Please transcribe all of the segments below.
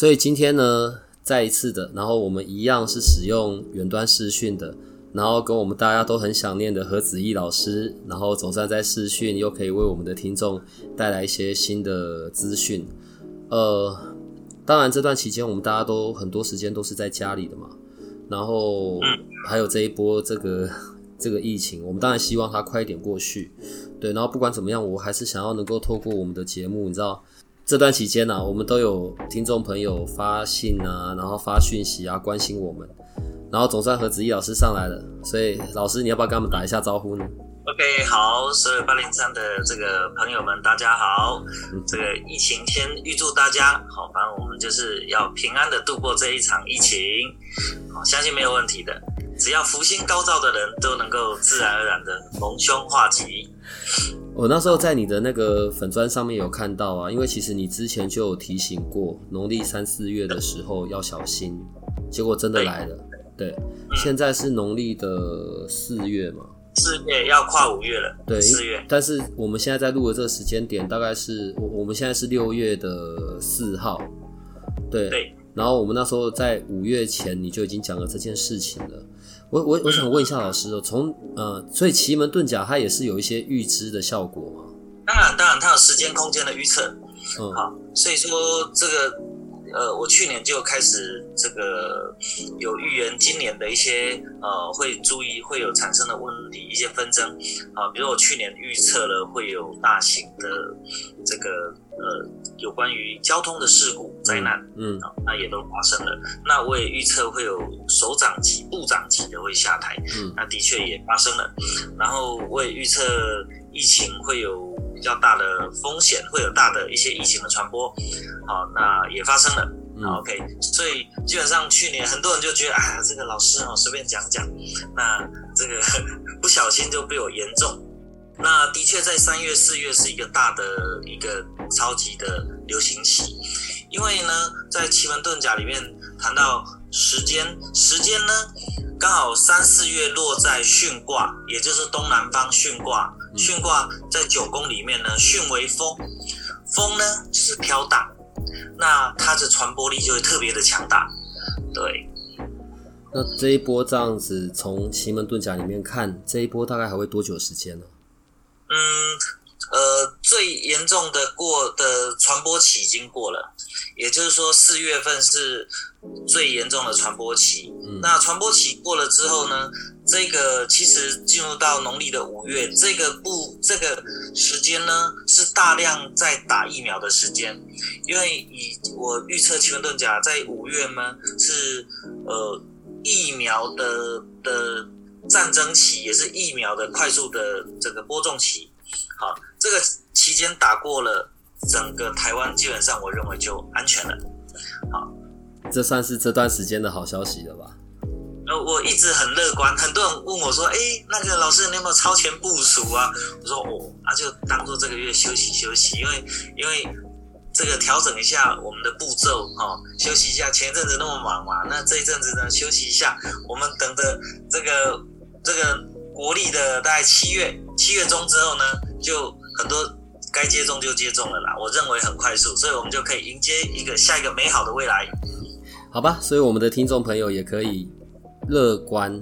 所以今天呢，再一次的，然后我们一样是使用远端视讯的，然后跟我们大家都很想念的何子毅老师，然后总算在视讯又可以为我们的听众带来一些新的资讯。呃，当然这段期间我们大家都很多时间都是在家里的嘛，然后还有这一波这个这个疫情，我们当然希望它快一点过去。对，然后不管怎么样，我还是想要能够透过我们的节目，你知道。这段期间呢，我们都有听众朋友发信啊，然后发讯息啊，关心我们。然后总算和子毅老师上来了，所以老师你要不要跟他们打一下招呼呢？OK，好，所有八零三的这个朋友们，大家好。这个疫情先预祝大家好，反正我们就是要平安的度过这一场疫情，好，相信没有问题的。只要福星高照的人都能够自然而然的逢凶化吉。我那时候在你的那个粉砖上面有看到啊，因为其实你之前就有提醒过，农历三四月的时候要小心，结果真的来了。对，现在是农历的四月嘛，四月要跨五月了。对，四月。但是我们现在在录的这个时间点，大概是我我们现在是六月的四号。对。对。然后我们那时候在五月前你就已经讲了这件事情了。我我我想问一下老师哦，从呃，所以奇门遁甲它也是有一些预知的效果吗？当然，当然，它有时间空间的预测。嗯，好，所以说这个呃，我去年就开始这个有预言今年的一些呃会注意会有产生的问题，一些纷争啊，比如我去年预测了会有大型的这个呃有关于交通的事故。灾难，嗯，那也都发生了。那我也预测会有首长级、部长级的会下台，嗯，那的确也发生了。然后我也预测疫情会有比较大的风险，会有大的一些疫情的传播，好，那也发生了。OK，所以基本上去年很多人就觉得，哎呀，这个老师哦随便讲讲，那这个 不小心就被我言中。那的确在三月、四月是一个大的一个超级的流行期。因为呢，在奇门遁甲里面谈到时间，时间呢刚好三四月落在巽卦，也就是东南方巽卦。巽卦在九宫里面呢，巽为风，风呢就是飘荡，那它的传播力就会特别的强大。对，那这一波这样子从奇门遁甲里面看，这一波大概还会多久时间呢？嗯，呃，最严重的过的传播期已经过了。也就是说，四月份是最严重的传播期。那传播期过了之后呢？这个其实进入到农历的五月，这个不这个时间呢，是大量在打疫苗的时间。因为以我预测奇门遁甲在五月呢，是呃疫苗的的战争期，也是疫苗的快速的这个播种期。好，这个期间打过了。整个台湾基本上，我认为就安全了。好，这算是这段时间的好消息了吧？呃，我一直很乐观。很多人问我说：“哎，那个老师，你有没有超前部署啊？”我说：“哦，啊，就当做这个月休息休息，因为因为这个调整一下我们的步骤，哈，休息一下。前一阵子那么忙嘛，那这一阵子呢，休息一下。我们等着这个这个国历的大概七月七月中之后呢，就很多。”该接种就接种了啦，我认为很快速，所以我们就可以迎接一个下一个美好的未来。好吧，所以我们的听众朋友也可以乐观。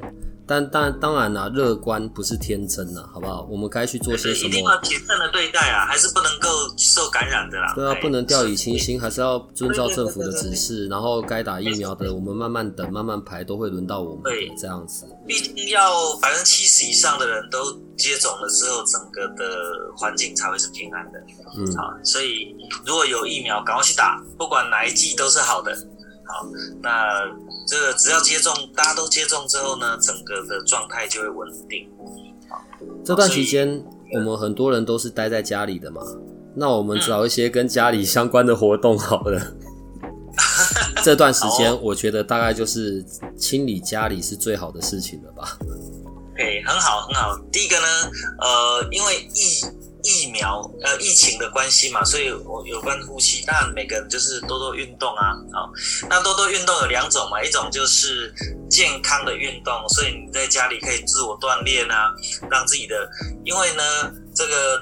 但但当然啦，乐观不是天真呐，好不好？我们该去做些什么？一定要谨慎的对待啊，还是不能够受感染的啦。对啊，不能掉以轻心，还是要遵照政府的指示。然后该打疫苗的，我们慢慢等，慢慢排，都会轮到我们。对，这样子。毕竟要百分之七十以上的人都接种了之后，整个的环境才会是平安的。嗯，好，所以如果有疫苗，赶快去打，不管哪一剂都是好的。好，那这个只要接种，大家都接种之后呢，整个的状态就会稳定。好，这段期间我们很多人都是待在家里的嘛。那我们找一些跟家里相关的活动好了。这段时间，我觉得大概就是清理家里是最好的事情了吧。OK，很好，很好。第一个呢，呃，因为疫疫苗呃疫情的关系嘛，所以我有关呼吸，当然每个人就是多多运动啊。好，那多多运动有两种嘛，一种就是健康的运动，所以你在家里可以自我锻炼啊，让自己的，因为呢这个。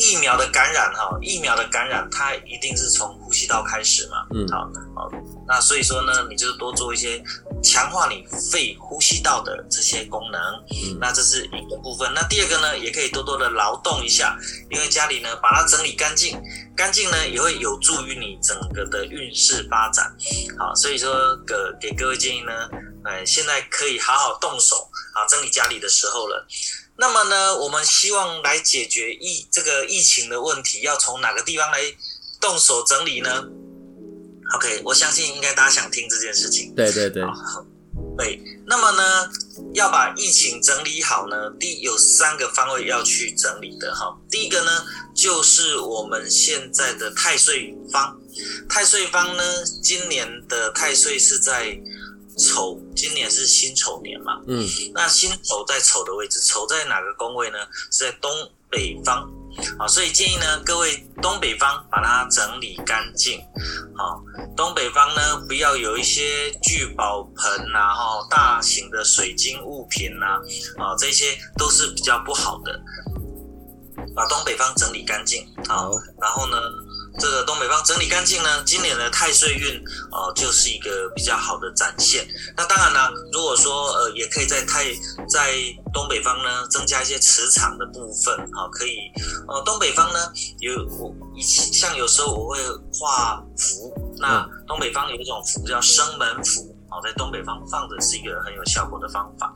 疫苗的感染，哈，疫苗的感染，它一定是从呼吸道开始嘛，嗯，好，好，那所以说呢，你就是多做一些强化你肺呼吸道的这些功能，嗯，那这是一个部分。那第二个呢，也可以多多的劳动一下，因为家里呢把它整理干净，干净呢也会有助于你整个的运势发展，好，所以说给给各位建议呢，哎，现在可以好好动手啊，整理家里的时候了。那么呢，我们希望来解决疫这个疫情的问题，要从哪个地方来动手整理呢？OK，我相信应该大家想听这件事情。对对对，对。那么呢，要把疫情整理好呢，第有三个方位要去整理的哈。第一个呢，就是我们现在的太岁方，太岁方呢，今年的太岁是在。丑，今年是辛丑年嘛？嗯，那辛丑在丑的位置，丑在哪个宫位呢？是在东北方，好，所以建议呢，各位东北方把它整理干净，好，东北方呢不要有一些聚宝盆呐，哈，大型的水晶物品呐，啊，这些都是比较不好的，把东北方整理干净，好，然后呢？这个东北方整理干净呢，今年的太岁运哦，就是一个比较好的展现。那当然呢，如果说呃，也可以在太在东北方呢，增加一些磁场的部分啊，可以呃，东北方呢有我以像有时候我会画符，那东北方有一种符叫生门符。好，在东北方放着是一个很有效果的方法。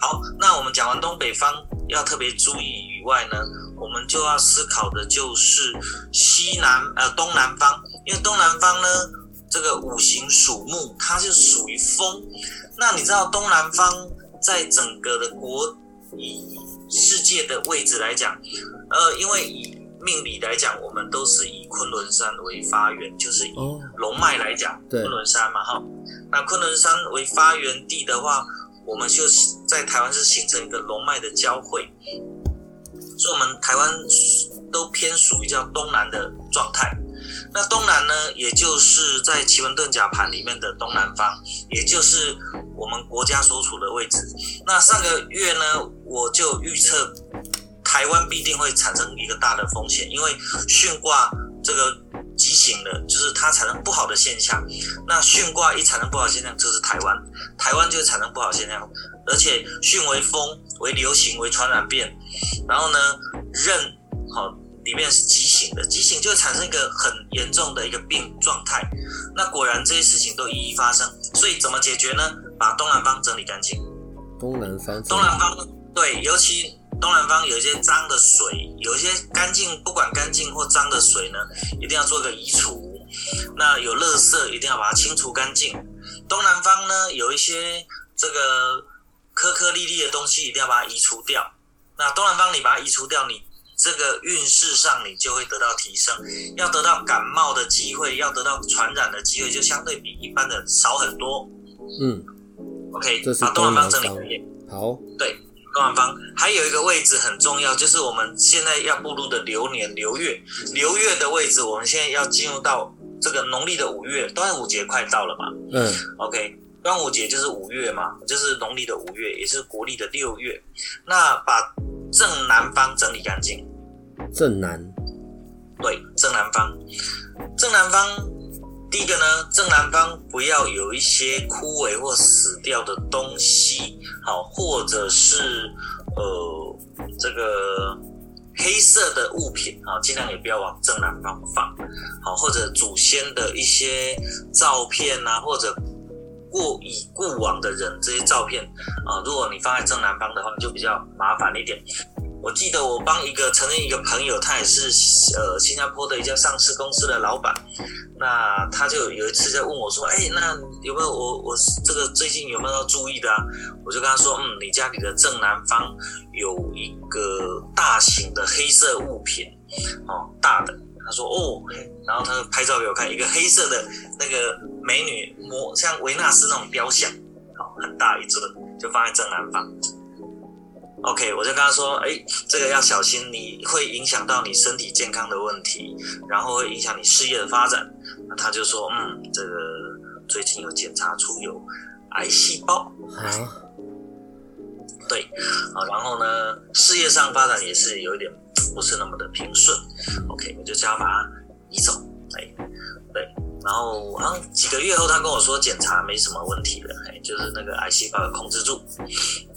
好，那我们讲完东北方要特别注意以外呢，我们就要思考的就是西南呃东南方，因为东南方呢这个五行属木，它是属于风。那你知道东南方在整个的国以世界的位置来讲，呃，因为以命理来讲，我们都是以昆仑山为发源，就是以龙脉来讲，昆仑山嘛，哈。那昆仑山为发源地的话，我们就在台湾是形成一个龙脉的交汇，所以我们台湾都偏属于叫东南的状态。那东南呢，也就是在奇门遁甲盘里面的东南方，也就是我们国家所处的位置。那上个月呢，我就预测。台湾必定会产生一个大的风险，因为巽卦这个畸形的，就是它产生不好的现象。那巽卦一产生不好现象，就是台湾，台湾就会产生不好现象。而且巽为风，为流行，为传染病。然后呢，壬好里面是畸形的，畸形就会产生一个很严重的一个病状态。那果然这些事情都一一发生。所以怎么解决呢？把东南方整理干净。东南方。东南方对，尤其。东南方有一些脏的水，有一些干净，不管干净或脏的水呢，一定要做个移除。那有垃圾，一定要把它清除干净。东南方呢，有一些这个颗颗粒粒的东西，一定要把它移除掉。那东南方你把它移除掉，你这个运势上你就会得到提升，要得到感冒的机会，要得到传染的机会，就相对比一般的少很多。嗯，OK，把东南方整理好，对。东南方还有一个位置很重要，就是我们现在要步入的流年流月，流月的位置，我们现在要进入到这个农历的五月，端午节快到了嘛？嗯，OK，端午节就是五月嘛，就是农历的五月，也是国历的六月。那把正南方整理干净。正南。对，正南方，正南方。第一个呢，正南方不要有一些枯萎或死掉的东西，好，或者是呃这个黑色的物品啊，尽量也不要往正南方放，好，或者祖先的一些照片啊，或者过已故往的人这些照片啊，如果你放在正南方的话，就比较麻烦一点。我记得我帮一个曾经一个朋友，他也是呃新加坡的一家上市公司的老板，那他就有一次在问我说，哎，那有没有我我这个最近有没有要注意的啊？我就跟他说，嗯，你家里的正南方有一个大型的黑色物品，哦，大的。他说，哦，然后他就拍照给我看，一个黑色的那个美女模，像维纳斯那种雕像，好，很大一尊，就放在正南方。OK，我就跟他说，哎，这个要小心，你会影响到你身体健康的问题，然后会影响你事业的发展。那他就说，嗯，这个最近有检查出有癌细胞，对，啊，然后呢，事业上发展也是有一点不是那么的平顺。OK，我就叫他把它移走，哎，对，然后好像几个月后，他跟我说检查没什么问题了，哎，就是那个癌细胞控制住，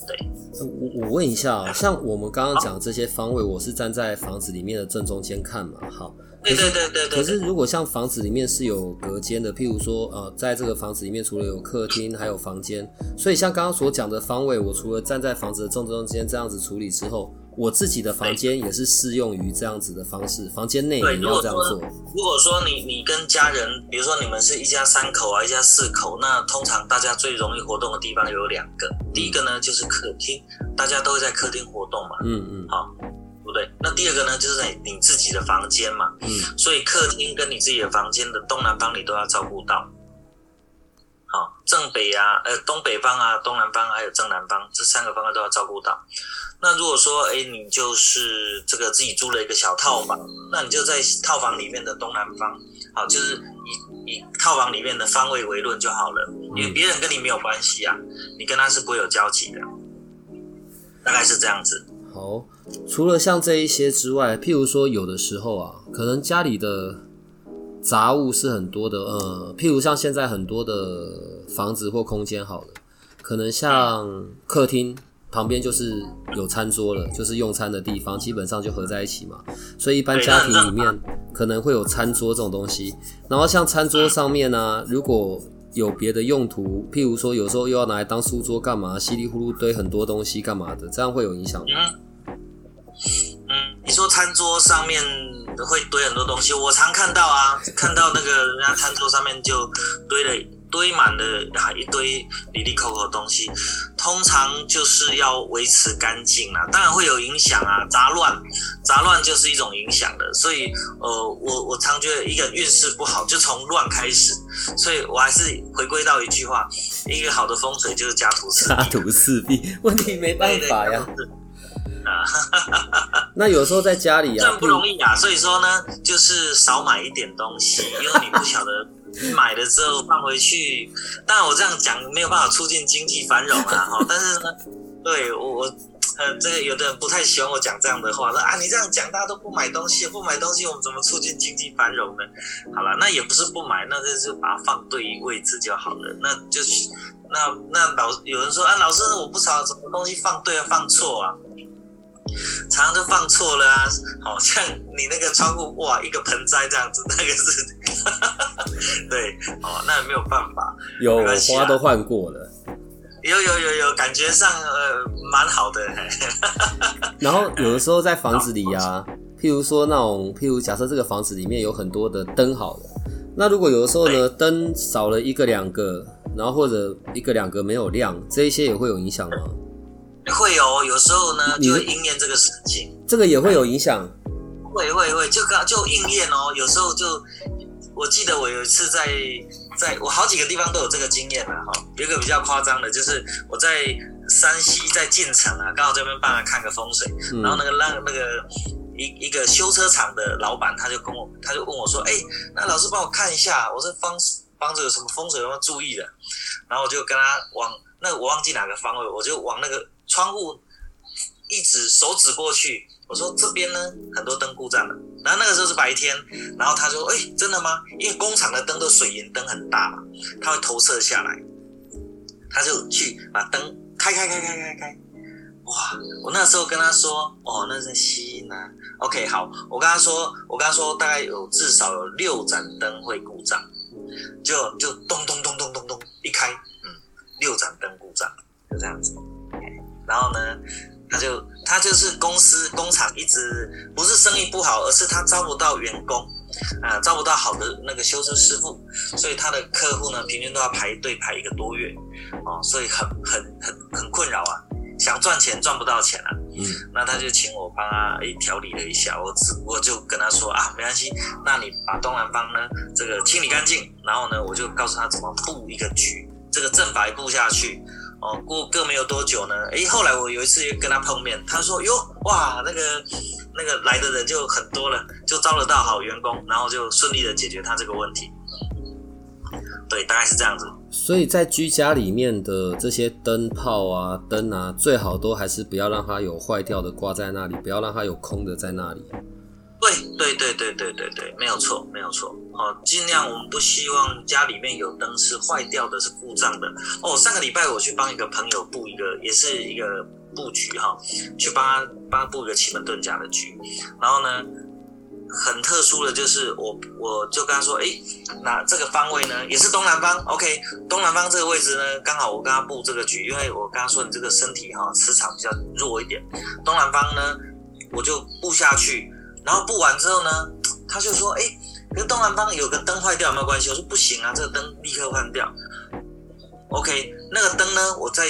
对。我我问一下啊，像我们刚刚讲这些方位，我是站在房子里面的正中间看嘛？好，对对对对对。可是如果像房子里面是有隔间的，譬如说呃，在这个房子里面除了有客厅，还有房间，所以像刚刚所讲的方位，我除了站在房子的正中间这样子处理之后。我自己的房间也是适用于这样子的方式，房间内也要这样做。如果说你你跟家人，比如说你们是一家三口啊，一家四口，那通常大家最容易活动的地方有两个。第一个呢就是客厅，大家都会在客厅活动嘛。嗯嗯。好，不对。那第二个呢就是在你自己的房间嘛。嗯。所以客厅跟你自己的房间的东南方你都要照顾到。好，正北啊，呃，东北方啊，东南方还有正南方这三个方向都要照顾到。那如果说，哎，你就是这个自己租了一个小套房，那你就在套房里面的东南方，好，就是以以套房里面的方位为论就好了，因为别人跟你没有关系啊，你跟他是不会有交集的，大概是这样子。好，除了像这一些之外，譬如说有的时候啊，可能家里的杂物是很多的，呃，譬如像现在很多的房子或空间好了，可能像客厅。旁边就是有餐桌了，就是用餐的地方，基本上就合在一起嘛。所以一般家庭里面可能会有餐桌这种东西。然后像餐桌上面呢，如果有别的用途，譬如说有时候又要拿来当书桌干嘛，稀里糊涂堆很多东西干嘛的，这样会有影响吗？嗯，你说餐桌上面会堆很多东西，我常看到啊，看到那个人家餐桌上面就堆了。堆满了啊一堆里里扣扣的东西，通常就是要维持干净啊，当然会有影响啊，杂乱，杂乱就是一种影响的，所以呃，我我常觉得一个运势不好就从乱开始，所以我还是回归到一句话，一个好的风水就是家徒四家徒四壁，问题没办法呀。啊，那有时候在家里啊，这不容易啊，所以说呢，就是少买一点东西，因为你不晓得。买了之后放回去，当然我这样讲没有办法促进经济繁荣啊，哈。但是呢，对我我呃，这个有的人不太喜欢我讲这样的话，说啊，你这样讲大家都不买东西，不买东西我们怎么促进经济繁荣呢？好了，那也不是不买，那就是把它放对位置就好了。那就是那那老有人说啊，老师我不知道什么东西放对啊，放错啊。常常都放错了啊，好像你那个窗户哇，一个盆栽这样子，那个是，对，哦，那没有办法，有花都换过了，有有有有，感觉上呃蛮好的。然后有的时候在房子里啊，譬如说那种，譬如假设这个房子里面有很多的灯好了，那如果有的时候呢灯少了一个两个，然后或者一个两个没有亮，这一些也会有影响吗？会有，有时候呢就会应验这个事情，这个也会有影响。会会会，就刚就应验哦。有时候就，我记得我有一次在在我好几个地方都有这个经验了哈。有一个比较夸张的，就是我在山西在晋城啊，刚好这边帮他看个风水，然后那个让那个一一个修车厂的老板他就跟我他就问我说，哎，那老师帮我看一下，我这方帮着有什么风水要注意的？然后我就跟他往那我忘记哪个方位，我就往那个。窗户一指手指过去，我说这边呢很多灯故障了。然后那个时候是白天，然后他说：“哎，真的吗？因为工厂的灯都水银灯很大嘛，它会投射下来。”他就去把灯开开开开开开。哇！我那时候跟他说：“哦，那是吸音啊。”OK，好，我跟他说，我跟他说大概有至少有六盏灯会故障，就就咚咚咚咚咚咚一开，嗯，六盏灯故障，就这样子。然后呢，他就他就是公司工厂一直不是生意不好，而是他招不到员工，啊，招不到好的那个修车师傅，所以他的客户呢，平均都要排队排一个多月，哦，所以很很很很困扰啊。想赚钱赚不到钱啊，嗯，那他就请我帮他诶调理了一下，我只我就跟他说啊，没关系，那你把东南方呢这个清理干净，然后呢我就告诉他怎么布一个局，这个正白布下去，哦，过个没有多久呢，诶，后来我有一次跟他碰面，他说哟哇那个那个来的人就很多了，就招得到好员工，然后就顺利的解决他这个问题，对，大概是这样子。所以在居家里面的这些灯泡啊、灯啊，最好都还是不要让它有坏掉的挂在那里，不要让它有空的在那里。对对对对对对对，没有错没有错。哦，尽量我们不希望家里面有灯是坏掉的、是故障的。哦，上个礼拜我去帮一个朋友布一个，也是一个布局哈，去帮他帮他布一个奇门遁甲的局，然后呢。很特殊的就是我，我就跟他说，哎，那这个方位呢，也是东南方，OK，东南方这个位置呢，刚好我跟他布这个局，因为我跟他说你这个身体哈磁场比较弱一点，东南方呢，我就布下去，然后布完之后呢，他就说，哎，跟东南方有个灯坏掉有没有关系？我说不行啊，这个灯立刻换掉，OK，那个灯呢，我在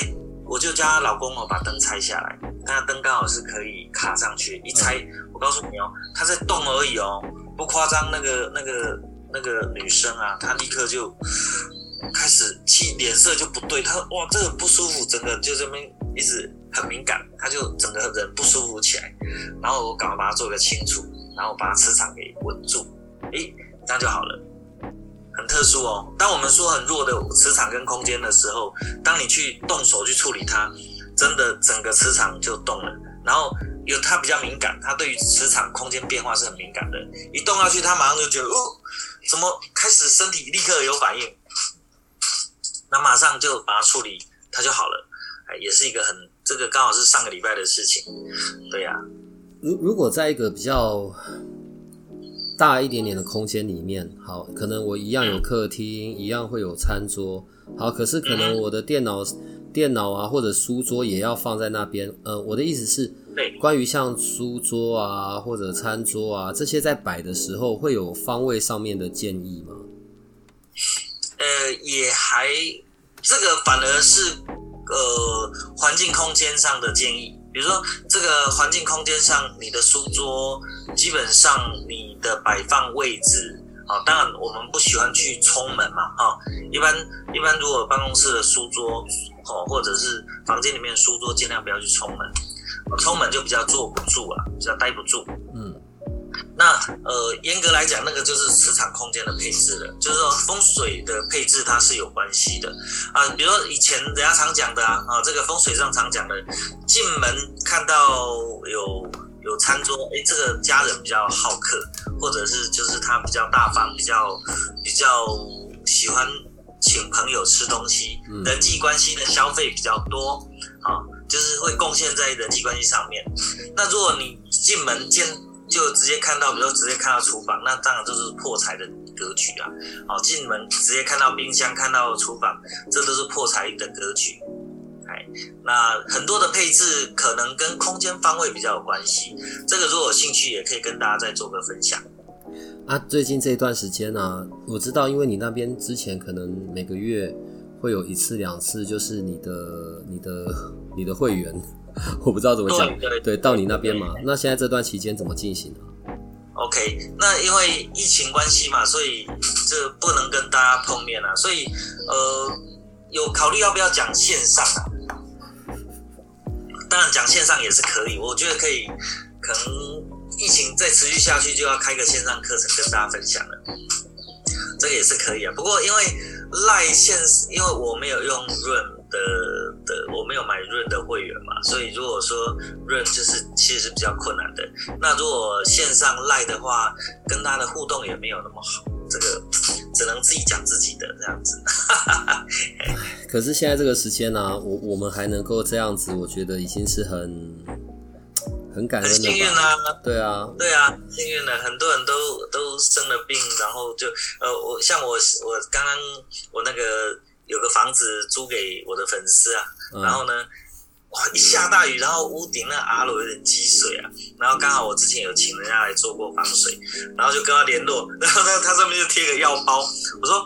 我就叫她老公哦把灯拆下来，那灯刚好是可以卡上去，一拆。我告诉你哦，他在动而已哦，不夸张。那个、那个、那个女生啊，她立刻就开始气，脸色就不对。她哇，这个不舒服，整个就这边一直很敏感，她就整个人不舒服起来。然后我赶快把它做个清除，然后把磁场给稳住，诶，这样就好了。很特殊哦。当我们说很弱的磁场跟空间的时候，当你去动手去处理它，真的整个磁场就动了。然后。有他比较敏感，他对于磁场空间变化是很敏感的。一动下去，他马上就觉得哦，怎么开始身体立刻有反应，那马上就把它处理，它就好了。哎，也是一个很这个刚好是上个礼拜的事情。对呀，如如果在一个比较大一点点的空间里面，好，可能我一样有客厅，一样会有餐桌，好，可是可能我的电脑。电脑啊，或者书桌也要放在那边。呃，我的意思是，关于像书桌啊或者餐桌啊这些在摆的时候，会有方位上面的建议吗？呃，也还，这个反而是呃环境空间上的建议。比如说，这个环境空间上，你的书桌基本上你的摆放位置啊，当然我们不喜欢去冲门嘛，哈。一般一般，如果办公室的书桌。哦，或者是房间里面书桌，尽量不要去冲门，冲门就比较坐不住啊，比较待不住。嗯，那呃，严格来讲，那个就是磁场空间的配置了，就是说风水的配置它是有关系的啊。比如说以前人家常讲的啊，啊，这个风水上常讲的，进门看到有有餐桌，哎，这个家人比较好客，或者是就是他比较大方，比较比较喜欢。请朋友吃东西，人际关系的消费比较多，啊，就是会贡献在人际关系上面。那如果你进门见就直接看到，比如直接看到厨房，那当然就是破财的格局啊。好，进门直接看到冰箱，看到厨房，这都是破财的格局。哎，那很多的配置可能跟空间方位比较有关系。这个如果有兴趣，也可以跟大家再做个分享。啊，最近这一段时间呢，我知道，因为你那边之前可能每个月会有一次两次，就是你的、你的、你的会员，我不知道怎么讲，对，到你那边嘛。那现在这段期间怎么进行呢？OK，那因为疫情关系嘛，所以这不能跟大家碰面啊，所以呃，有考虑要不要讲线上啊？当然讲线上也是可以，我觉得可以，可能。疫情再持续下去，就要开个线上课程跟大家分享了，这个也是可以啊。不过因为赖线，因为我没有用润的的，我没有买润的会员嘛，所以如果说润就是其实是比较困难的。那如果线上赖的话，跟他的互动也没有那么好，这个只能自己讲自己的这样子。可是现在这个时间呢，我我们还能够这样子，我觉得已经是很。很感恩很幸运啊，对啊，对啊，幸运的，很多人都都生了病，然后就呃，我像我我刚刚我那个有个房子租给我的粉丝啊，然后呢，哇一下大雨，然后屋顶那阿楼有点积水啊，然后刚好我之前有请人家来做过防水，然后就跟他联络，然后他，他上面就贴个药包，我说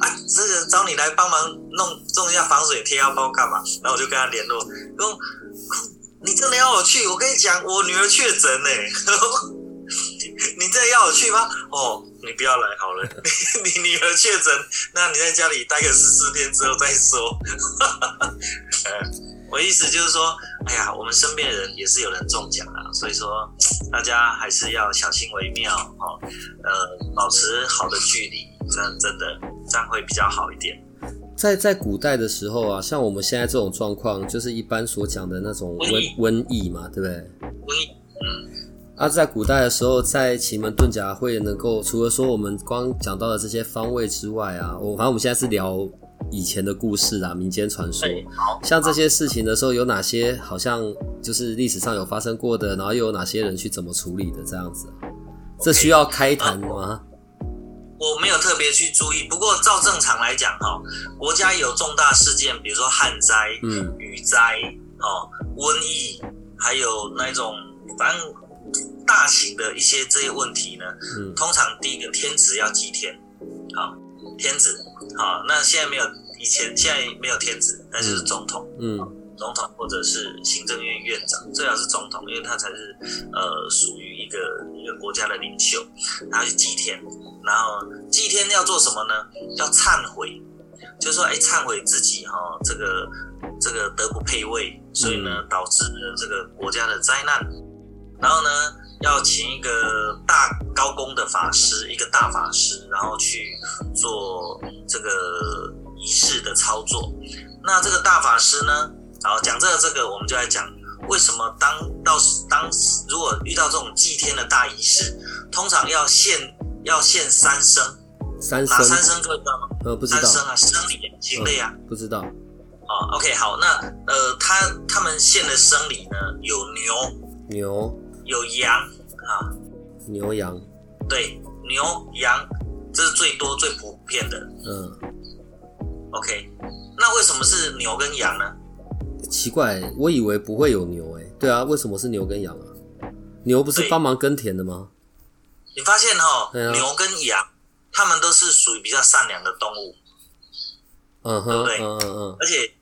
啊，这个找你来帮忙弄弄一下防水贴药包干嘛？然后我就跟他联络，说你真的要我去？我跟你讲，我女儿确诊呢，你真的要我去吗？哦，你不要来好了，你你女儿确诊，那你在家里待个十四天之后再说。我意思就是说，哎呀，我们身边的人也是有人中奖啊，所以说大家还是要小心为妙哦，呃，保持好的距离，这样真的这样会比较好一点。在在古代的时候啊，像我们现在这种状况，就是一般所讲的那种瘟瘟疫嘛，对不对？瘟疫，嗯。啊，在古代的时候，在奇门遁甲会能够，除了说我们光讲到的这些方位之外啊，我反正我们现在是聊。以前的故事啊，民间传说，像这些事情的时候，有哪些好像就是历史上有发生过的，然后又有哪些人去怎么处理的这样子？这需要开谈吗？我没有特别去注意，不过照正常来讲，哈，国家有重大事件，比如说旱灾、嗯，雨灾、哦，瘟疫，还有那种反正大型的一些这些问题呢，嗯，通常第一个天子要祭天，好，天子。好，那现在没有以前，现在没有天子，那就是总统。嗯，总统或者是行政院院长，最好是总统，因为他才是呃属于一个一个国家的领袖。他去祭天，然后祭天要做什么呢？要忏悔，就说哎，忏悔自己哈，这个这个德不配位，所以呢导致了这个国家的灾难。然后呢？要请一个大高功的法师，一个大法师，然后去做这个仪式的操作。那这个大法师呢？好，讲这个这个，我们就来讲为什么当到当如果遇到这种祭天的大仪式，通常要献要献三牲。三哪三牲各位知道吗？呃，不知道。三牲啊，生理、禽类啊。不知道。哦，OK，好，那呃，他他们献的生理呢，有牛。牛。有羊啊，牛羊，对，牛羊，这是最多最普遍的。嗯，OK，那为什么是牛跟羊呢？奇怪，我以为不会有牛诶。对啊，为什么是牛跟羊啊？牛不是帮忙耕田的吗？你发现哈，牛跟羊，它们都是属于比较善良的动物。嗯哼，对不对？嗯嗯嗯。而且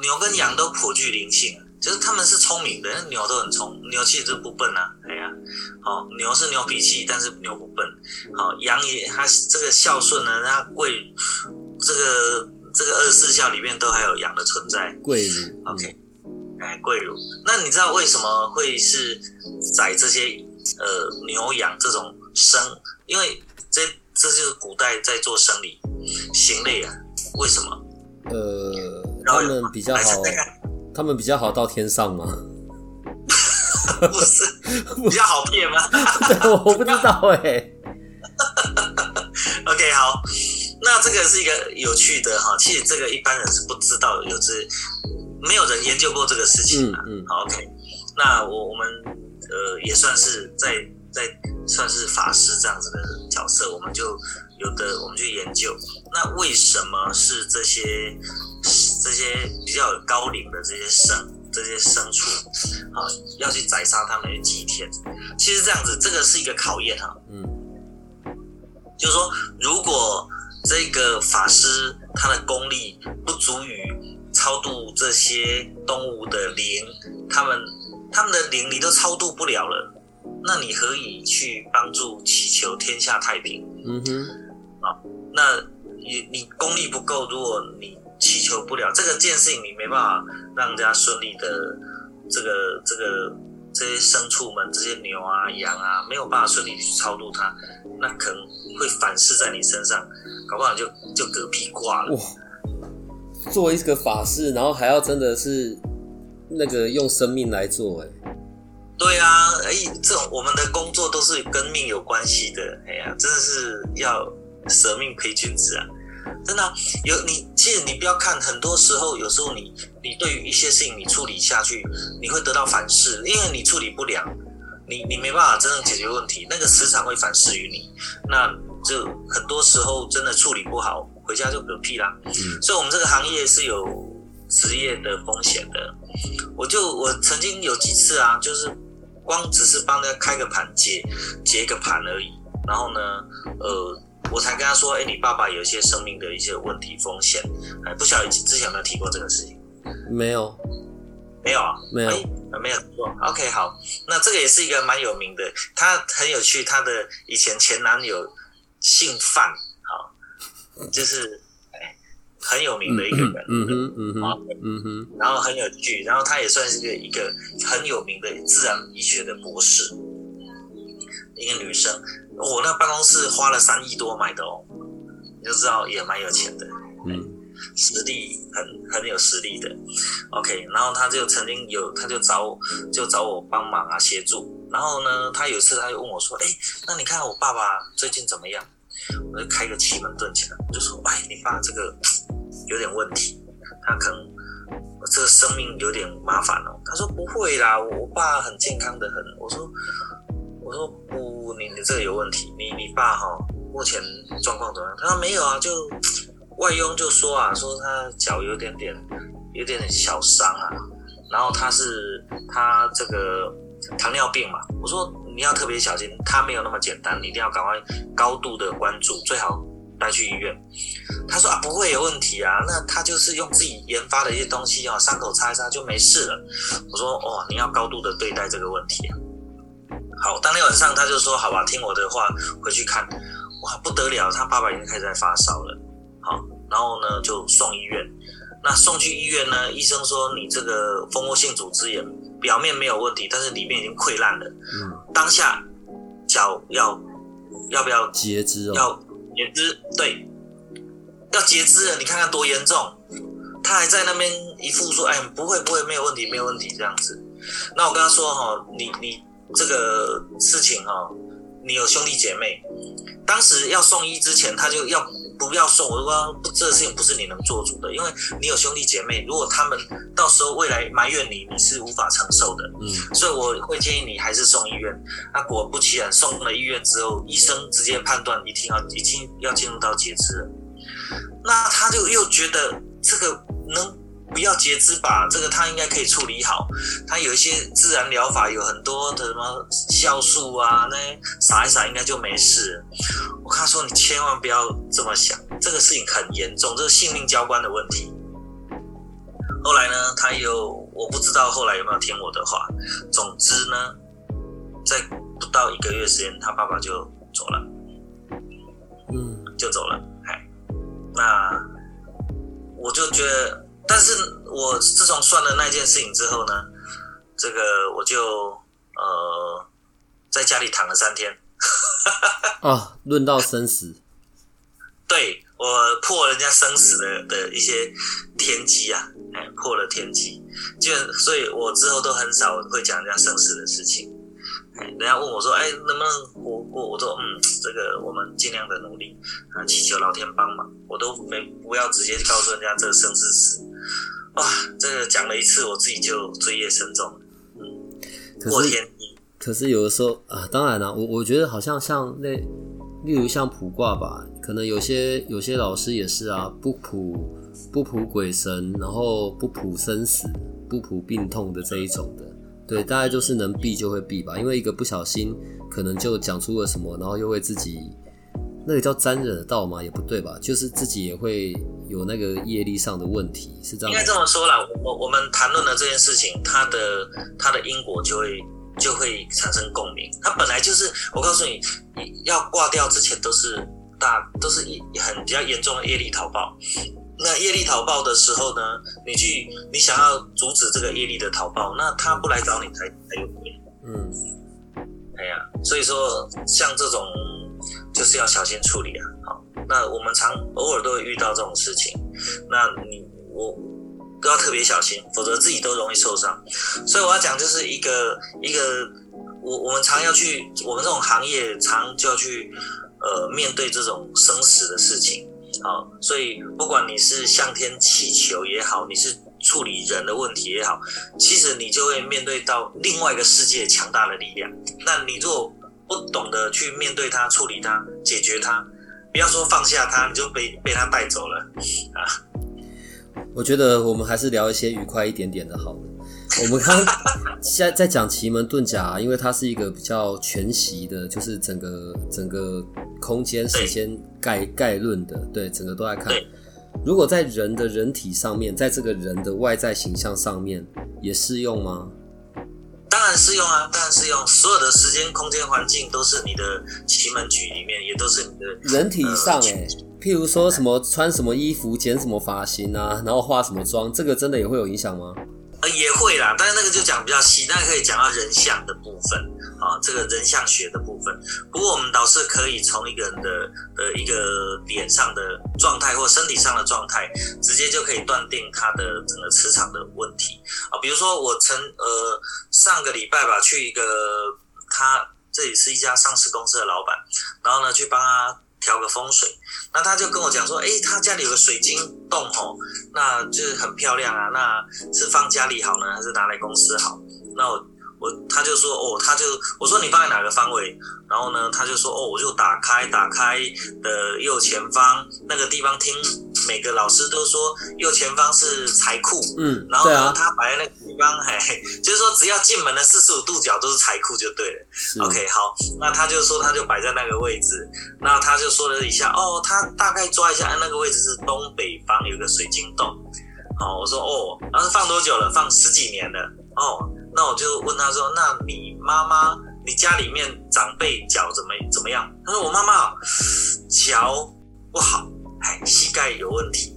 牛跟羊都颇具灵性。就是他们是聪明的，牛都很聪，牛其实不笨啊。哎呀，好，牛是牛脾气，但是牛不笨。好，羊也它这个孝顺呢，它贵，这个这个二十四孝里面都还有羊的存在。贵乳，OK，哎，贵乳。那你知道为什么会是宰这些呃牛羊这种生？因为这这就是古代在做生理行类啊。为什么？呃，他们比较好。他们比较好到天上吗？不是，比较好骗吗？我不知道哎。OK，好，那这个是一个有趣的哈，其实这个一般人是不知道有这，没有人研究过这个事情啊。嗯好，OK，那我我们呃也算是在在算是法师这样子的角色，我们就有的我们去研究，那为什么是这些？这些比较有高龄的这些牲，这些牲畜，啊，要去宰杀他们的祭天。其实这样子，这个是一个考验哈。嗯，就是说，如果这个法师他的功力不足以超度这些动物的灵，他们他们的灵你都超度不了了，那你何以去帮助祈求天下太平？嗯哼，啊，那你你功力不够，如果你祈求不了这个件事情，你没办法让人家顺利的这个这个这些牲畜们，这些牛啊羊啊，没有办法顺利去超度它，那可能会反噬在你身上，搞不好就就嗝屁挂了。哇！作为一个法事，然后还要真的是那个用生命来做，哎。对啊，哎，这种我们的工作都是跟命有关系的，哎呀，真的是要舍命陪君子啊。真的有你，其实你不要看，很多时候有时候你你对于一些事情你处理下去，你会得到反噬，因为你处理不良，你你没办法真正解决问题，那个磁场会反噬于你，那就很多时候真的处理不好，回家就嗝屁啦。嗯，所以我们这个行业是有职业的风险的。我就我曾经有几次啊，就是光只是帮他开个盘结结个盘而已，然后呢，呃，我才跟他说，哎，你爸爸有一些生命的一些问题风险，哎，不晓得之前有没有提过这个事情？没有，没有啊，没有，没有过。OK，好，那这个也是一个蛮有名的，他很有趣，他的以前前男友姓范，好，就是。很有名的一个人，嗯哼，嗯哼，嗯哼，然后很有趣，然后他也算是个一个很有名的自然医学的博士，一个女生。我那办公室花了三亿多买的哦，你就知道也蛮有钱的，嗯，实力很很有实力的。OK，然后他就曾经有，他就找就找我帮忙啊协助。然后呢，他有一次他就问我说：“哎，那你看我爸爸最近怎么样？”我就开个奇门遁甲，我就说：“哎，你爸这个。”有点问题，他可能这个生命有点麻烦哦。他说不会啦，我爸很健康的很。我说我说不，你你这个有问题。你你爸哈目前状况怎么样？他说没有啊，就外佣就说啊，说他脚有点点有点点小伤啊。然后他是他这个糖尿病嘛。我说你要特别小心，他没有那么简单，你一定要赶快高度的关注，最好。带去医院，他说啊不会有问题啊，那他就是用自己研发的一些东西啊，伤口擦一擦就没事了。我说哦，你要高度的对待这个问题。好，当天晚上他就说好吧，听我的话回去看，哇不得了，他爸爸已经开始在发烧了。好，然后呢就送医院，那送去医院呢，医生说你这个蜂窝性组织炎表面没有问题，但是里面已经溃烂了。嗯，当下脚要要不要截肢哦？要。截肢对，要截肢了，你看看多严重。他还在那边一副说：“哎，不会不会，没有问题没有问题。”这样子。那我跟他说：“哈，你你这个事情哈，你有兄弟姐妹，当时要送医之前，他就要。”不要送，我说不，这个事情不是你能做主的，因为你有兄弟姐妹，如果他们到时候未来埋怨你，你是无法承受的。嗯，所以我会建议你还是送医院。那果不其然，送了医院之后，医生直接判断一定要已经要进入到截肢了。那他就又觉得这个能。不要截肢吧，这个他应该可以处理好。他有一些自然疗法，有很多的什么酵素啊，那撒一撒应该就没事。我跟他说，你千万不要这么想，这个事情很严重，这是性命交关的问题。后来呢，他又我不知道后来有没有听我的话。总之呢，在不到一个月时间，他爸爸就走了，嗯，就走了。哎，那我就觉得。但是我自从算了那件事情之后呢，这个我就呃在家里躺了三天。啊，论到生死，对我破人家生死的的一些天机啊，哎，破了天机，就所以我之后都很少会讲人家生死的事情。人家问我说：“哎，能不能活过？”我说：“嗯，这个我们尽量的努力啊，祈求老天帮忙。”我都没不要直接告诉人家这个生死事。哇，这个讲了一次，我自己就罪业深重。嗯，过天可是有的时候啊，当然了，我我觉得好像像那，例如像卜卦吧，可能有些有些老师也是啊，不卜不卜鬼神，然后不卜生死，不卜病痛的这一种的。对，大概就是能避就会避吧，因为一个不小心，可能就讲出了什么，然后又会自己那个叫沾惹到吗？也不对吧，就是自己也会有那个业力上的问题，是这样。应该这么说啦，我我们谈论的这件事情，它的它的因果就会就会产生共鸣。它本来就是，我告诉你，要挂掉之前都是大都是很比较严重的业力逃报。那业力逃报的时候呢，你去你想要阻止这个业力的逃报，那他不来找你才才有鬼。嗯，哎呀，所以说像这种就是要小心处理啊。好，那我们常偶尔都会遇到这种事情，那你我都要特别小心，否则自己都容易受伤。所以我要讲就是一个一个我我们常要去我们这种行业常就要去呃面对这种生死的事情。好，所以不管你是向天祈求也好，你是处理人的问题也好，其实你就会面对到另外一个世界强大的力量。那你若不懂得去面对它、处理它、解决它，不要说放下它，你就被被它带走了啊！我觉得我们还是聊一些愉快一点点的好了。我们刚 现在在讲奇门遁甲，因为它是一个比较全息的，就是整个整个空间时间概概论的，对，整个都在看。如果在人的人体上面，在这个人的外在形象上面也适用吗？当然适用啊，当然适用。所有的时间、空间、环境都是你的奇门局里面，也都是你的人体上哎。譬如说什么穿什么衣服、剪什么发型啊，然后化什么妆，这个真的也会有影响吗？呃，也会啦，但是那个就讲比较细，那可以讲到人像的部分啊，这个人像学的部分。不过我们倒是可以从一个人的的一个脸上的状态或身体上的状态，直接就可以断定他的整个磁场的问题啊。比如说我曾呃上个礼拜吧，去一个他这里是一家上市公司的老板，然后呢去帮他。调个风水，那他就跟我讲说，哎，他家里有个水晶洞吼，那就是很漂亮啊，那是放家里好呢，还是拿来公司好？那我我他就说，哦，他就我说你放在哪个方位？然后呢，他就说，哦，我就打开打开的右前方那个地方听。每个老师都说右前方是财库，嗯，然后呢，他摆在那个地方，嘿，就是说只要进门的四十五度角都是财库就对了。OK，好，那他就说他就摆在那个位置，那他就说了一下，哦，他大概抓一下，那个位置是东北方有个水晶洞。好，我说哦，然后放多久了？放十几年了。哦，那我就问他说，那你妈妈，你家里面长辈脚怎么怎么样？他说我妈妈脚不好。哎，膝盖有问题，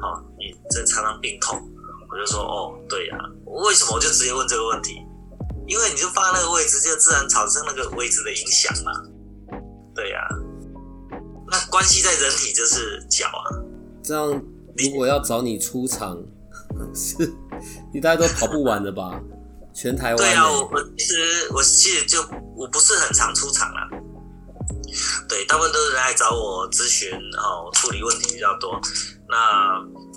好，你这常常病痛，我就说哦，对呀，为什么我就直接问这个问题？因为你就放在那个位置，就自然产生那个位置的影响嘛，对呀。那关系在人体就是脚啊，这样如果要找你出场，是，你大家都跑不完的吧？全台湾。对啊，我我其实我其实就我不是很常出场啊。对，大部分都是来找我咨询，哦，处理问题比较多。那，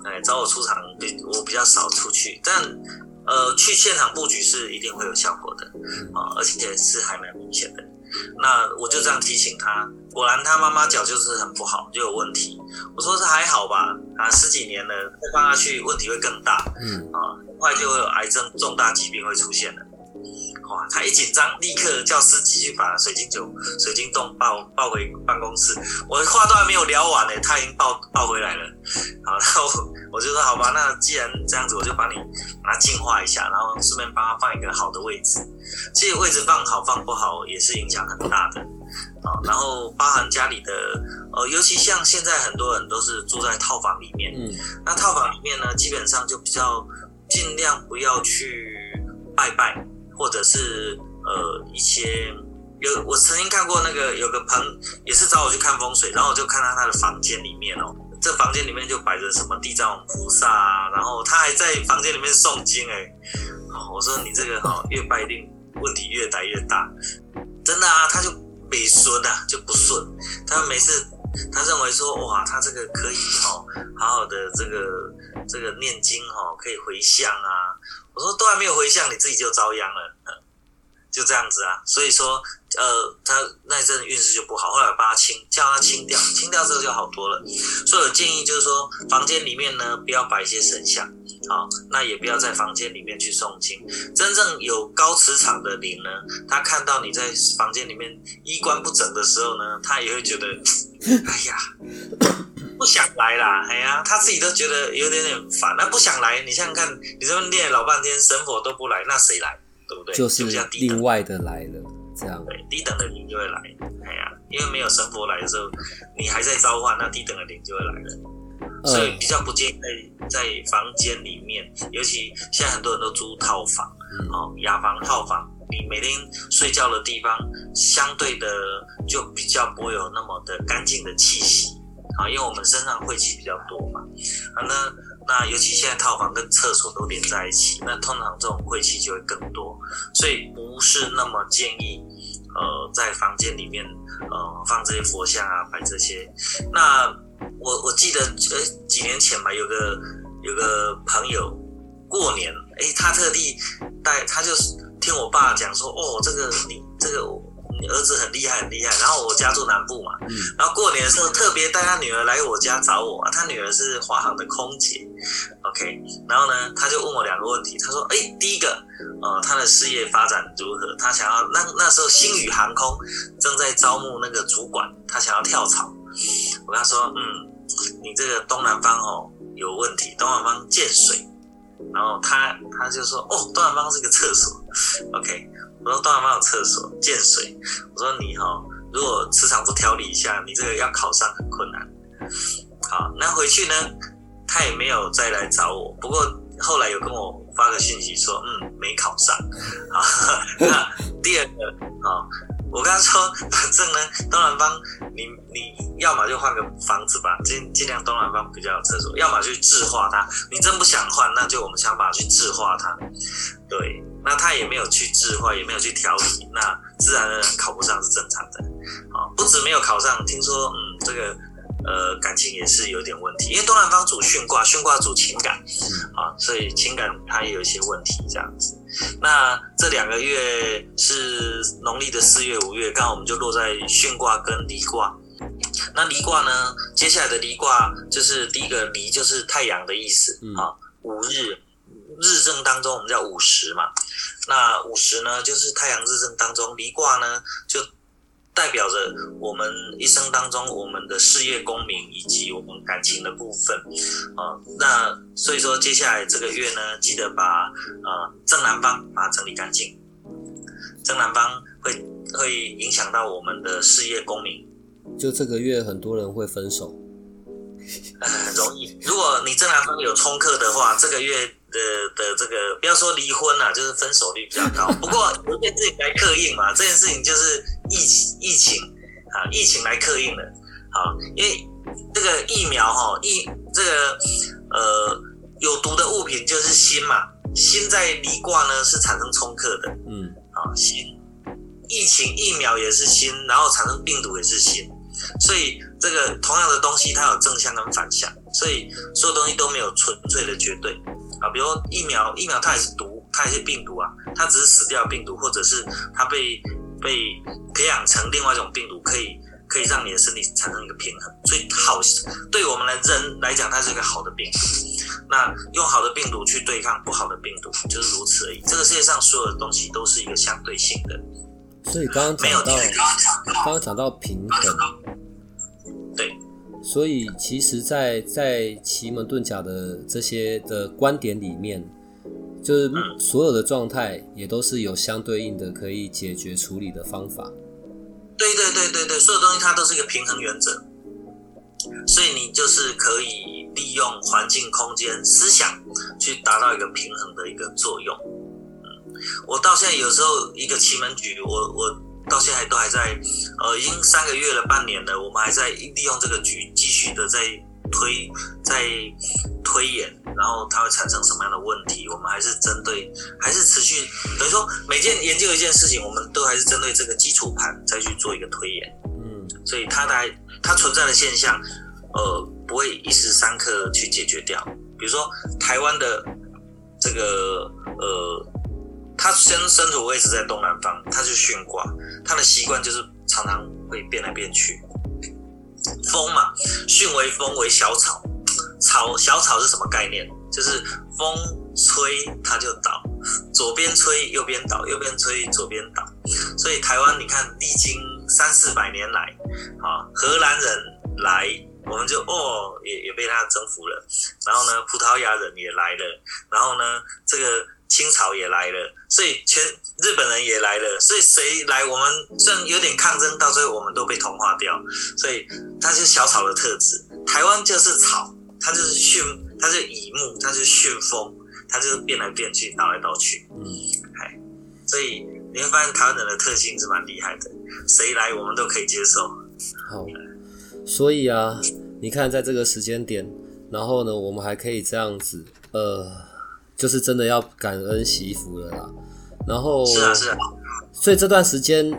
哎，找我出场比我比较少出去，但，呃，去现场布局是一定会有效果的，啊，而且是还蛮明显的。那我就这样提醒他，果然他妈妈脚就是很不好，就有问题。我说是还好吧，啊，十几年了，再放下去问题会更大，嗯，啊，很快就会有癌症重大疾病会出现的。哇！他一紧张，立刻叫司机去把水晶球、水晶洞抱抱回办公室。我话都还没有聊完呢，他已经抱抱回来了。好，然后我就说：“好吧，那既然这样子，我就帮你把它净化一下，然后顺便帮他放一个好的位置。这个位置放好放不好也是影响很大的。啊，然后包含家里的，呃，尤其像现在很多人都是住在套房里面。嗯，那套房里面呢，基本上就比较尽量不要去拜拜。或者是呃一些有我曾经看过那个有个朋也是找我去看风水，然后我就看到他的房间里面哦，这房间里面就摆着什么地藏菩萨啊，然后他还在房间里面诵经哎，哦我说你这个哈越拜一定问题越来越大，真的啊他就没顺啊就不顺，他每次他认为说哇他这个可以哦好好的这个这个念经哈可以回向啊。我说都还没有回向，你自己就遭殃了，嗯，就这样子啊。所以说，呃，他那一阵运势就不好，后来帮他清，叫他清掉，清掉之后就好多了。所以我建议就是说，房间里面呢不要摆一些神像，好，那也不要在房间里面去诵经。真正有高磁场的灵呢，他看到你在房间里面衣冠不整的时候呢，他也会觉得，哎呀。不想来啦，哎呀，他自己都觉得有点点烦。那不想来，你想想看，你这么练老半天，神佛都不来，那谁来？对不对？就是另外的来了，这样。对，低等的灵就会来。哎呀，因为没有神佛来的时候，你还在召唤，那低等的灵就会来了。所以比较不建议在在房间里面，尤其现在很多人都租套房，哦，雅房套房，你每天睡觉的地方相对的就比较不会有那么的干净的气息。啊，因为我们身上晦气比较多嘛，啊，那那尤其现在套房跟厕所都连在一起，那通常这种晦气就会更多，所以不是那么建议，呃，在房间里面呃放这些佛像啊，摆这些。那我我记得呃几年前吧，有个有个朋友过年，哎，他特地带，他就是听我爸讲说，哦，这个你这个我。你儿子很厉害，很厉害。然后我家住南部嘛，然后过年的时候特别带他女儿来我家找我。他女儿是华航的空姐，OK，然后呢，他就问我两个问题，他说：“哎，第一个，呃，他的事业发展如何？他想要那那时候星宇航空正在招募那个主管，他想要跳槽。我跟他说：嗯，你这个东南方哦有问题，东南方见水。然后他他就说：哦，东南方是个厕所。OK，我说东南方有厕所见水。我说你哈，如果磁场不调理一下，你这个要考上很困难。好，那回去呢？”他也没有再来找我，不过后来有跟我发个信息说，嗯，没考上。好，那第二个，啊，我跟他说，反正呢，东南方，你你要么就换个房子吧，尽尽量东南方比较有厕所，要么去智化它。你真不想换，那就我们想办法去置化它。对，那他也没有去智化，也没有去调理，那自然而然考不上是正常的。啊，不止没有考上，听说，嗯，这个。呃，感情也是有点问题，因为东南方主巽卦，巽卦主情感，啊，所以情感它也有一些问题这样子。那这两个月是农历的四月、五月，刚好我们就落在巽卦跟离卦。那离卦呢，接下来的离卦就是第一个离，就是太阳的意思啊。五日日正当中，我们叫午时嘛。那午时呢，就是太阳日正当中，离卦呢就。代表着我们一生当中我们的事业、功名以及我们感情的部分，啊，那所以说接下来这个月呢，记得把呃正南方把它整理干净，正南方会会影响到我们的事业、功名。就这个月很多人会分手，很容易。如果你正南方有冲克的话，这个月。的的这个不要说离婚了，就是分手率比较高。不过有件事情来刻印嘛，这件事情就是疫疫情啊，疫情来刻印了。好，因为这个疫苗哈，疫这个呃有毒的物品就是锌嘛，锌在离卦呢是产生冲克的。嗯，啊，锌疫情疫苗也是锌，然后产生病毒也是锌，所以这个同样的东西它有正向跟反向，所以所有东西都没有纯粹的绝对。啊，比如疫苗，疫苗它也是毒，它也是病毒啊，它只是死掉病毒，或者是它被被培养成另外一种病毒，可以可以让你的身体产生一个平衡。所以好，对我们来人来讲，它是一个好的病毒。那用好的病毒去对抗不好的病毒，就是如此而已。这个世界上所有的东西都是一个相对性的。所以刚刚讲到，刚刚讲到平衡，对。所以，其实，在在奇门遁甲的这些的观点里面，就是所有的状态也都是有相对应的可以解决处理的方法。对对对对对，所有东西它都是一个平衡原则，所以你就是可以利用环境、空间、思想去达到一个平衡的一个作用。嗯，我到现在有时候一个奇门局，我我。到现在都还在，呃，已经三个月了，半年了，我们还在利用这个局继续的在推，在推演，然后它会产生什么样的问题？我们还是针对，还是持续，等于说每件研究一件事情，我们都还是针对这个基础盘再去做一个推演。嗯，所以它来它存在的现象，呃，不会一时三刻去解决掉。比如说台湾的这个呃。他身身处位置在东南方，他就巽卦，他的习惯就是常常会变来变去。风嘛，巽为风为小草，草小草是什么概念？就是风吹它就倒，左边吹右边倒，右边吹左边倒。所以台湾你看，历经三四百年来，啊，荷兰人来，我们就哦也也被他征服了。然后呢，葡萄牙人也来了，然后呢，这个。清朝也来了，所以全日本人也来了，所以谁来我们虽然有点抗争，到最后我们都被同化掉。所以它是小草的特质，台湾就是草，它就是旋，它是乙木，它是旋风，它就是变来变去，倒来倒去。嗯，哎，所以你会发现台湾人的特性是蛮厉害的，谁来我们都可以接受。好，所以啊，你看在这个时间点，然后呢，我们还可以这样子，呃。就是真的要感恩惜福了啦，然后是啊是啊，所以这段时间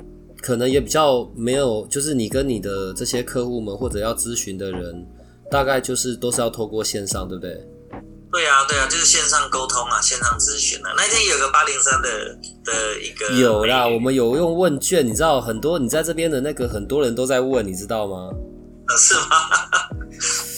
可能也比较没有，就是你跟你的这些客户们或者要咨询的人，大概就是都是要透过线上，对不对？对啊对啊，就是线上沟通啊，线上咨询啊。那天有个八零三的的一个有啦，我们有用问卷，你知道很多你在这边的那个很多人都在问，你知道吗？是吗？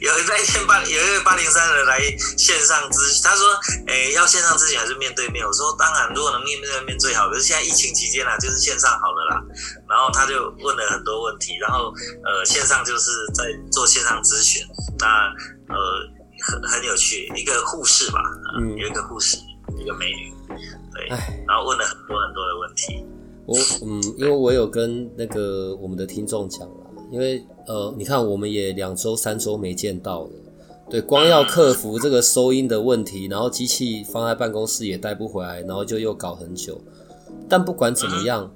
有那一天八有一位八零三的来线上咨询，他说：“哎，要线上咨询还是面对面？”我说：“当然，如果能面对面最好。可是现在疫情期间啊，就是线上好了啦。”然后他就问了很多问题，然后呃，线上就是在做线上咨询，那呃很很有趣，一个护士吧，嗯，有一个护士，一个美女，对，然后问了很多很多的问题。我嗯，因为我有跟那个我们的听众讲了，因为呃，你看我们也两周三周没见到了，对，光要克服这个收音的问题，然后机器放在办公室也带不回来，然后就又搞很久。但不管怎么样，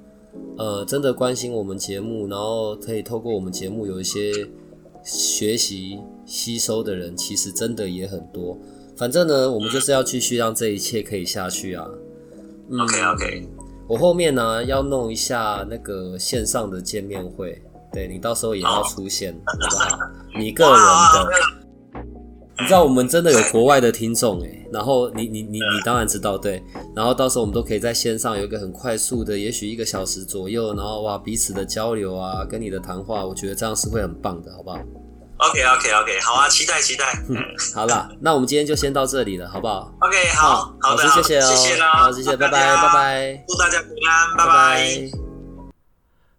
呃，真的关心我们节目，然后可以透过我们节目有一些学习吸收的人，其实真的也很多。反正呢，我们就是要继续让这一切可以下去啊。OK OK。我后面呢要弄一下那个线上的见面会，对你到时候也要出现，好不好？你个人的，你知道我们真的有国外的听众哎，然后你你你你当然知道对，然后到时候我们都可以在线上有一个很快速的，也许一个小时左右，然后哇彼此的交流啊，跟你的谈话，我觉得这样是会很棒的，好不好？OK OK OK，好啊，期待期待。好了，那我们今天就先到这里了，好不好？OK，好，好的，谢谢哦，谢谢啦，好，谢谢，拜拜，拜拜，祝大家平安，拜拜。